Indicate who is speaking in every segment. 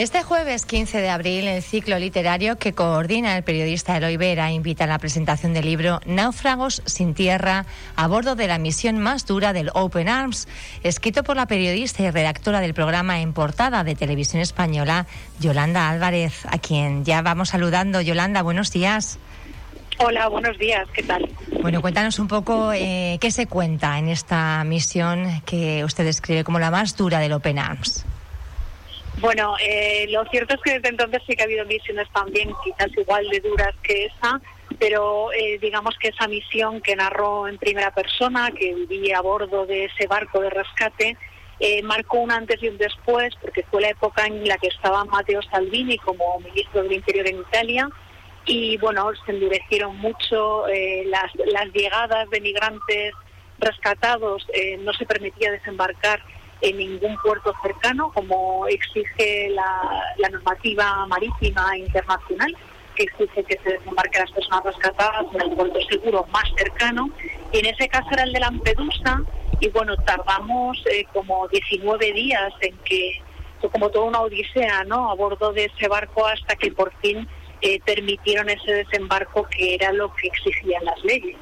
Speaker 1: Este jueves 15 de abril, el ciclo literario que coordina el periodista Eloy Vera invita a la presentación del libro Náufragos sin tierra a bordo de la misión más dura del Open Arms, escrito por la periodista y redactora del programa en portada de Televisión Española, Yolanda Álvarez, a quien ya vamos saludando. Yolanda, buenos días.
Speaker 2: Hola, buenos días, ¿qué tal?
Speaker 1: Bueno, cuéntanos un poco eh, qué se cuenta en esta misión que usted describe como la más dura del Open Arms.
Speaker 2: Bueno, eh, lo cierto es que desde entonces sí que ha habido misiones también quizás igual de duras que esa, pero eh, digamos que esa misión que narró en primera persona, que viví a bordo de ese barco de rescate, eh, marcó un antes y un después, porque fue la época en la que estaba Matteo Salvini como ministro del Interior en Italia, y bueno, se endurecieron mucho las, las llegadas de migrantes rescatados, no se permitía desembarcar en ningún puerto cercano, como exige la, normativa marítima internacional, que exige que se desembarquen las personas rescatadas en el puerto seguro más cercano. Y en ese caso era el de Lampedusa, y bueno, tardamos eh, como 19 días en que, como toda una odisea, ¿no?, a bordo de ese barco hasta que por fin eh, permitieron ese desembarco que era lo que exigían las leyes.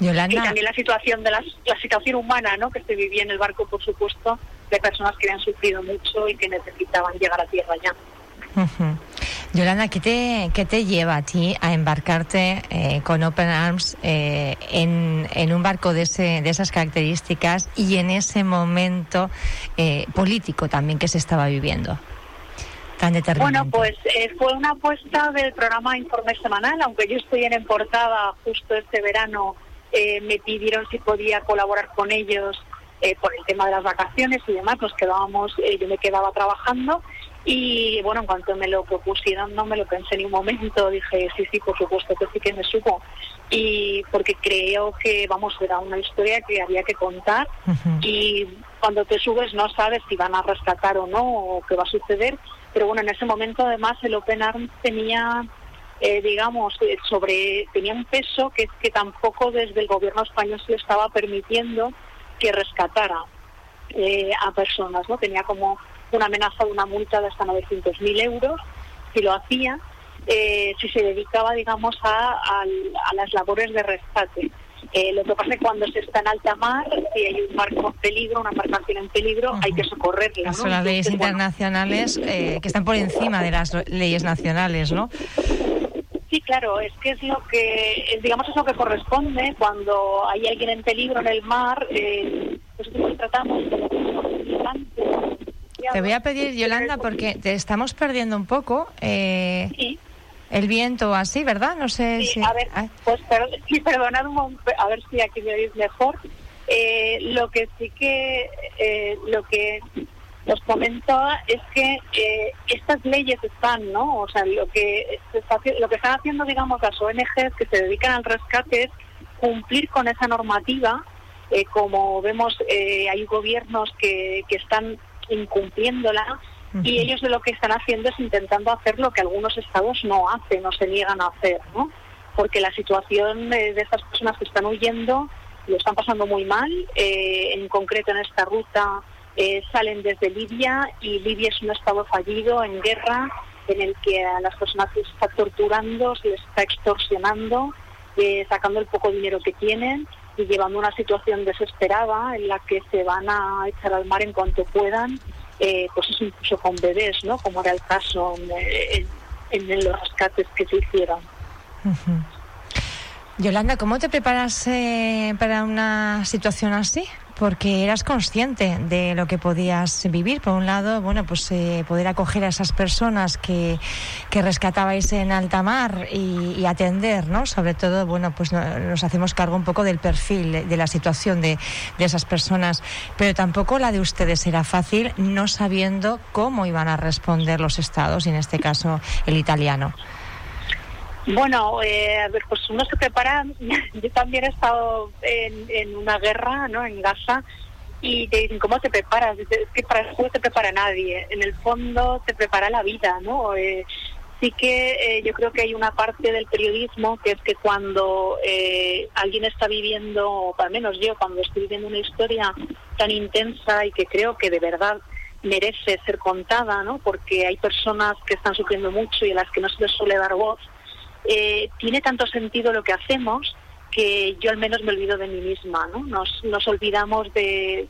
Speaker 2: Y también la situación de la, situación humana ¿no? que se vivía en el barco, por supuesto, de personas que habían sufrido mucho y que necesitaban llegar a tierra ya.
Speaker 1: Yolanda, ¿qué te, ¿qué te lleva a ti a embarcarte eh, con Open Arms eh, en, en, un barco de, ese, de esas características y en ese momento eh, político también que se estaba viviendo? Tan
Speaker 2: bueno, pues fue una apuesta del programa Informe Semanal, aunque yo estoy en, en portada justo este verano eh, me pidieron si podía colaborar con ellos eh, por el tema de las vacaciones y demás, nos quedábamos, eh, yo me quedaba trabajando y bueno, en cuanto me lo propusieron no me lo pensé ni un momento, dije sí, sí, por supuesto que sí que me supo. Y porque creo que vamos, era una historia que había que contar y cuando te subes no sabes si van a rescatar o no o qué va a suceder, pero bueno, en ese momento además el Open Arms tenía eh, digamos, eh, sobre tenía un peso que, que tampoco desde el gobierno español se le estaba permitiendo que rescatara eh, a personas, ¿no? Tenía como una amenaza de una multa de hasta 900.000 euros si lo hacía, si se dedicaba, digamos, a, a, las labores de rescate. lo que pasa es que cuando se está en alta mar, si hay un barco en peligro, una embarcación en peligro, hay que socorrerla.
Speaker 1: Son las leyes internacionales que están por encima de las leyes nacionales, ¿no?
Speaker 2: Sí, claro, es que es lo que, digamos, es lo que corresponde cuando hay alguien en peligro en el mar, eh, nosotros tratamos como
Speaker 1: Te voy a pedir, Yolanda, porque te estamos perdiendo un poco. Eh, sí. El viento así, ¿verdad? No sé
Speaker 2: si... A ver, pues sí, perdonad un momento, a ver si aquí me oís mejor. Eh, lo que sí que, eh, lo que os comentaba es que eh, estas leyes están, ¿no? O sea, lo que, lo que están haciendo, digamos, las ONGs que se dedican al rescate es cumplir con esa normativa. Eh, como vemos, eh, hay gobiernos que, que están incumpliéndola y ellos de lo que están haciendo es intentando hacer lo que algunos estados no hacen o se niegan a hacer, ¿no? Porque la situación de estas personas que están huyendo lo están pasando muy mal, en concreto en esta ruta eh, salen desde Libia y Libia es un estado fallido en guerra en el que a las personas se les está torturando, se les está extorsionando, eh, sacando el poco dinero que tienen y llevando una situación desesperada en la que se van a echar al mar en cuanto puedan, eh, pues es incluso con bebés, ¿no? Como era el caso en, los rescates que se hicieron.
Speaker 1: Yolanda, ¿cómo te preparas para una situación así? Porque eras consciente de lo que podías vivir. Por un lado, bueno, pues eh, poder acoger a esas personas que, que rescatabais en alta mar y, atender, ¿no? Sobre todo, bueno, pues nos hacemos cargo un poco del perfil, de la situación de, de esas personas, pero tampoco la de ustedes era fácil, no sabiendo cómo iban a responder los estados, y en este caso el italiano.
Speaker 2: Bueno, eh, a ver, pues uno se prepara. Yo también he estado en, una guerra, ¿no? En Gaza y te dicen cómo te preparas. Es que para eso no te prepara nadie. En el fondo te prepara la vida, ¿no? Eh, sí que eh, yo creo que hay una parte del periodismo que es que cuando eh, alguien está viviendo, o al menos yo, cuando estoy viviendo una historia tan intensa y que creo que de verdad merece ser contada, ¿no? porque hay personas que están sufriendo mucho y a las que no se les suele dar voz, eh, tiene tanto sentido lo que hacemos que yo al menos me olvido de mí misma. ¿no? Nos, nos olvidamos de,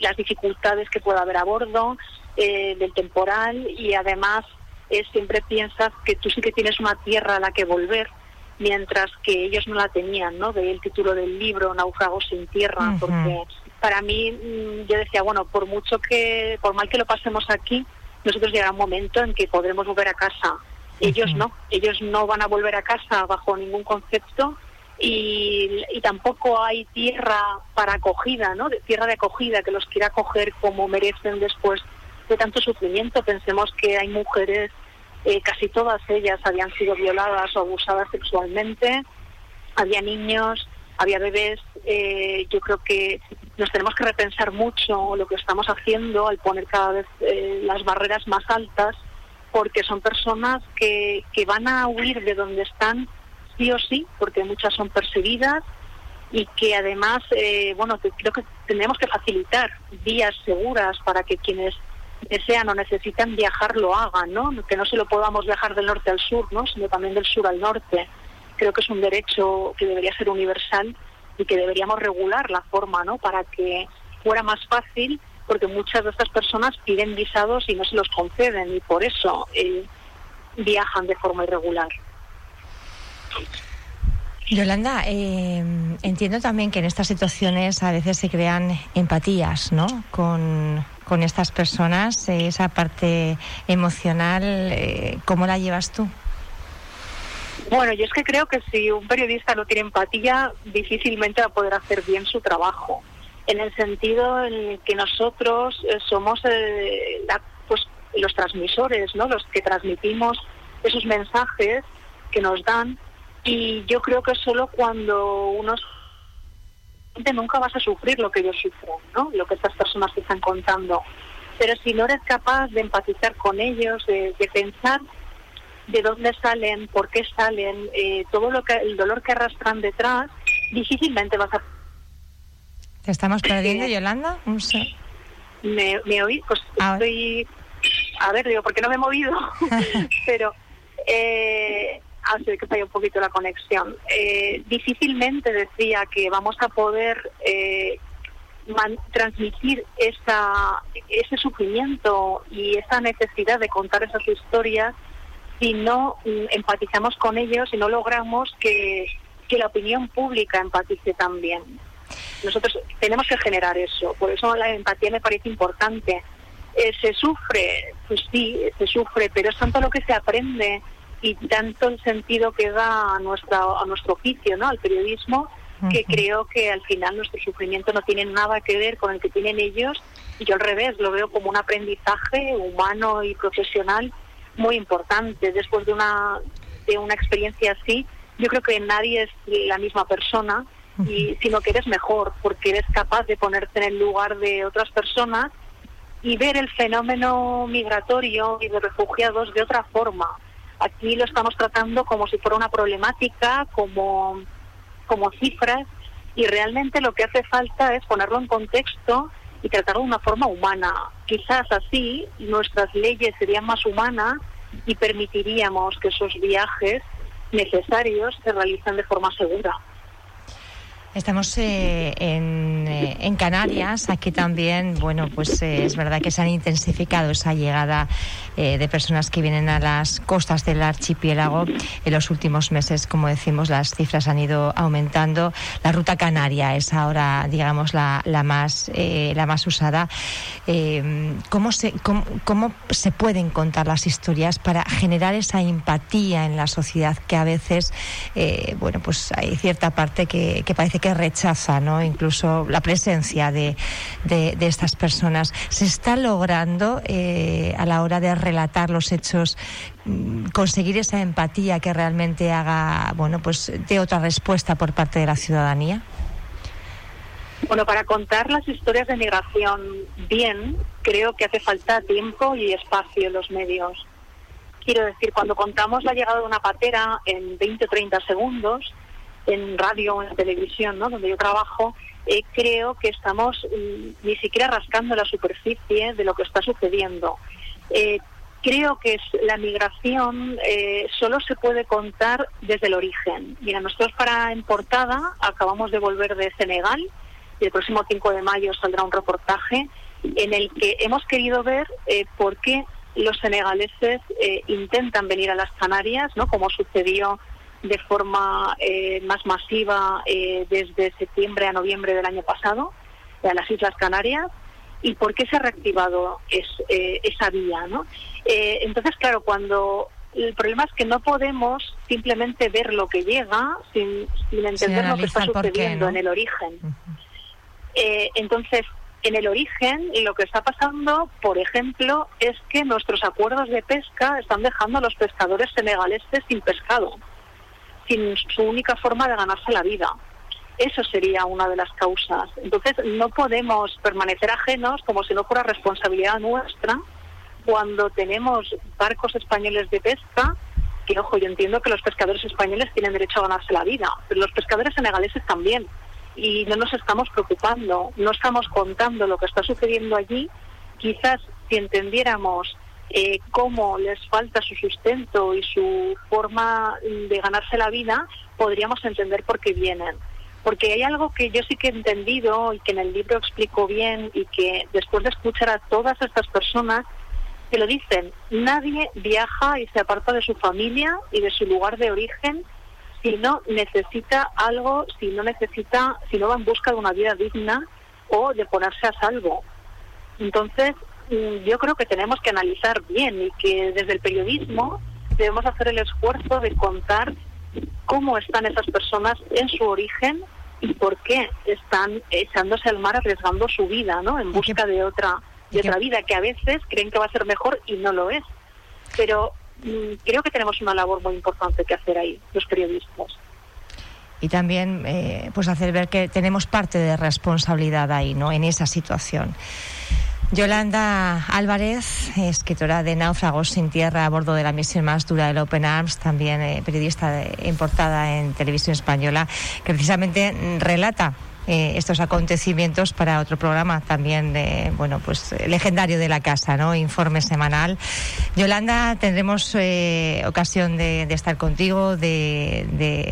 Speaker 2: las dificultades que pueda haber a bordo, eh, del temporal y además eh, siempre piensas que tú sí que tienes una tierra a la que volver mientras que ellos no la tenían, ¿no? De el título del libro, Náufragos sin tierra, porque para mí mm, yo decía, bueno, por mucho que, por mal que lo pasemos aquí, nosotros llegará un momento en que podremos volver a casa. Ellos no, ellos no van a volver a casa bajo ningún concepto y, y, tampoco hay tierra para acogida, ¿no? De, tierra de acogida que los quiera acoger como merecen después de tanto sufrimiento. Pensemos que hay mujeres, eh, casi todas ellas habían sido violadas o abusadas sexualmente, había niños, había bebés. Eh, yo creo que nos tenemos que repensar mucho lo que estamos haciendo al poner cada vez eh, las barreras más altas, porque son personas que, que van a huir de donde están sí o sí, porque muchas son perseguidas y que además, eh, bueno, creo que tenemos que facilitar vías seguras para que quienes desean o necesitan viajar lo hagan, ¿no? Que no se lo podamos viajar del norte al sur, ¿no? Sino también del sur al norte. Creo que es un derecho que debería ser universal y que deberíamos regular la forma, ¿no? Para que fuera más fácil, porque muchas de estas personas piden visados y no se los conceden y por eso eh, viajan de forma irregular.
Speaker 1: Yolanda, eh, entiendo también que en estas situaciones a veces se crean empatías, ¿no? Con, estas personas, eh, esa parte emocional, eh, ¿cómo la llevas tú?
Speaker 2: Bueno, yo es que creo que si un periodista no tiene empatía, difícilmente va a poder hacer bien su trabajo. En el sentido en que nosotros somos pues, los transmisores, ¿no? Los que transmitimos esos mensajes que nos dan y yo creo que solo cuando uno nunca vas a sufrir lo que ellos sufren, ¿no? Lo que estas personas te están contando. Pero si no eres capaz de empatizar con ellos, de, pensar de dónde salen, por qué salen, eh, todo lo que el dolor que arrastran detrás, difícilmente vas a.
Speaker 1: ¿Te estamos perdiendo, Yolanda?
Speaker 2: ¿Me, me oí? Pues estoy. A ver, digo, ¿por qué no me he movido? Pero. Eh, hace que falla un poquito la conexión. Eh, difícilmente decía que vamos a poder eh, transmitir esa, ese sufrimiento y esa necesidad de contar esas historias si no mm, empatizamos con ellos y no logramos que, que la opinión pública empatice también. Nosotros tenemos que generar eso, por eso la empatía me parece importante. Eh, se sufre, pues sí, se sufre, pero es tanto lo que se aprende y tanto el sentido que da a, nuestra, a nuestro oficio, ¿no? al periodismo, que creo que al final nuestro sufrimiento no tiene nada que ver con el que tienen ellos y yo al revés lo veo como un aprendizaje humano y profesional muy importante. Después de una, de una experiencia así, yo creo que nadie es la misma persona, y, sino que eres mejor porque eres capaz de ponerte en el lugar de otras personas y ver el fenómeno migratorio y de refugiados de otra forma Aquí lo estamos tratando como si fuera una problemática, como, como cifras, y realmente lo que hace falta es ponerlo en contexto y tratarlo de una forma humana. Quizás así nuestras leyes serían más humanas y permitiríamos que esos viajes necesarios se realicen de forma segura.
Speaker 1: Estamos eh, eh, en, Canarias, aquí también, bueno, pues eh, es verdad que se han intensificado esa llegada de personas que vienen a las costas del archipiélago. En los últimos meses, como decimos, las cifras han ido aumentando. La ruta canaria es ahora, digamos, la, la más, la más usada. ¿cómo, se, cómo, se pueden contar las historias para generar esa empatía en la sociedad que a veces, bueno, pues hay cierta parte que, que parece que rechaza ¿no? incluso la presencia de, de, estas personas. ¿Se está logrando eh, a la hora de relatar los hechos mm, conseguir esa empatía que realmente haga, bueno, pues de otra respuesta por parte de la ciudadanía?
Speaker 2: Bueno, para contar las historias de migración bien, creo que hace falta tiempo y espacio en los medios. Quiero decir, cuando contamos la llegada de una patera en 20 o 30 segundos, en radio o en televisión, ¿no? donde yo trabajo, eh, creo que estamos mm, ni siquiera rascando la superficie de lo que está sucediendo. Eh, creo que la migración eh, solo se puede contar desde el origen. Mira, nosotros para en portada acabamos de volver de Senegal y el próximo 5 de mayo saldrá un reportaje en el que hemos querido ver por qué los senegaleses intentan venir a las Canarias, ¿no? Como sucedió de forma eh, más masiva eh, desde septiembre a noviembre del año pasado a las Islas Canarias y por qué se ha reactivado eh, esa vía. ¿no? entonces, claro, cuando el problema es que no podemos simplemente ver lo que llega sin, entender lo que está sucediendo en el origen. entonces, en el origen, lo que está pasando, por ejemplo, es que nuestros acuerdos de pesca están dejando a los pescadores senegaleses sin pescado sin su única forma de ganarse la vida. Eso sería una de las causas. Entonces, no podemos permanecer ajenos como si no fuera responsabilidad nuestra cuando tenemos barcos españoles de pesca, que ojo, yo entiendo que los pescadores españoles tienen derecho a ganarse la vida, pero los pescadores senegaleses también. Y no nos estamos preocupando, no estamos contando lo que está sucediendo allí. Quizás si entendiéramos eh, cómo les falta su sustento y su forma de ganarse la vida, podríamos entender por qué vienen. Porque hay algo que yo sí que he entendido y que en el libro explico bien y que después de escuchar a todas estas personas que lo dicen, nadie viaja y se aparta de su familia y de su lugar de origen si no necesita algo, si no necesita, si no va en busca de una vida digna o de ponerse a salvo. Entonces, yo creo que tenemos que analizar bien y que desde el periodismo debemos hacer el esfuerzo de contar cómo están esas personas en su origen y por qué están echándose al mar arriesgando su vida, ¿no? En busca de otra de otra vida que a veces creen que va a ser mejor y no lo es. Pero mm, creo que tenemos una labor muy importante que hacer ahí los periodistas
Speaker 1: y también eh, pues hacer ver que tenemos parte de responsabilidad ahí, ¿no? En esa situación. Yolanda Álvarez, escritora de Náufragos sin tierra a bordo de la misión más dura del Open Arms, también eh, periodista importada en televisión española, que precisamente relata eh, estos acontecimientos para otro programa también de, bueno, pues legendario de la casa, ¿no? Informe semanal. Yolanda, tendremos eh, ocasión de, estar contigo, de,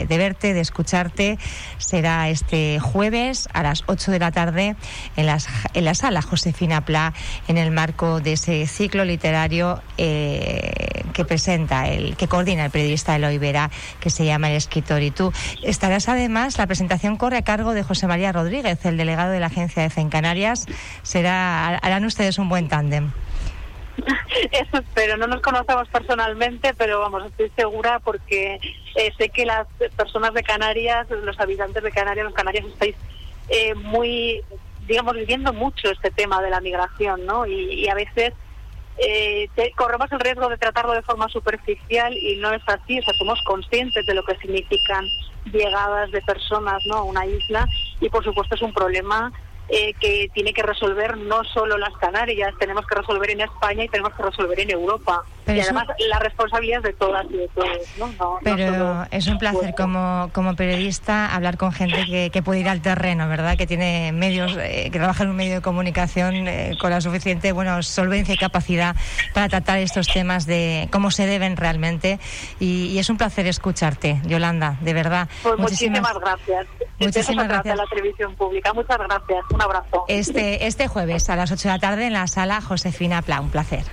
Speaker 1: de, verte, de escucharte. Será este jueves a las 8 de la tarde en, las, en la sala Josefina Pla, en el marco de ese ciclo literario eh, que presenta, el que coordina el periodista Eloy Vera, que se llama El Escritor. Y tú estarás además, la presentación corre a cargo de José María Rodríguez, el delegado de la agencia de en Canarias. Será, harán ustedes un buen tándem.
Speaker 2: Eso espero, no nos conocemos personalmente, pero vamos, estoy segura porque eh, sé que las personas de Canarias, los habitantes de Canarias, los canarios estáis eh, muy, digamos, viviendo mucho este tema de la migración, ¿no? Y, a veces eh, corremos el riesgo de tratarlo de forma superficial y no es así, o sea, somos conscientes de lo que significan llegadas de personas ¿no? a una isla y por supuesto es un problema eh, que tiene que resolver no solo las Canarias, tenemos que resolver en España y tenemos que resolver en Europa. Y además la responsabilidad es de todas y de todos. ¿no?
Speaker 1: Pero es un placer como, como periodista hablar con gente que, que, puede ir al terreno, ¿verdad? Que tiene medios, eh, que trabaja en un medio de comunicación eh, con la suficiente bueno, solvencia y capacidad para tratar estos temas de cómo se deben realmente. Y, es un placer escucharte, Yolanda, de verdad.
Speaker 2: Pues muchísimas, gracias. Muchísimas gracias. a la televisión pública. Muchas gracias. Un abrazo.
Speaker 1: Este, este jueves a las 8 de la tarde en la sala Josefina Pla. Un placer.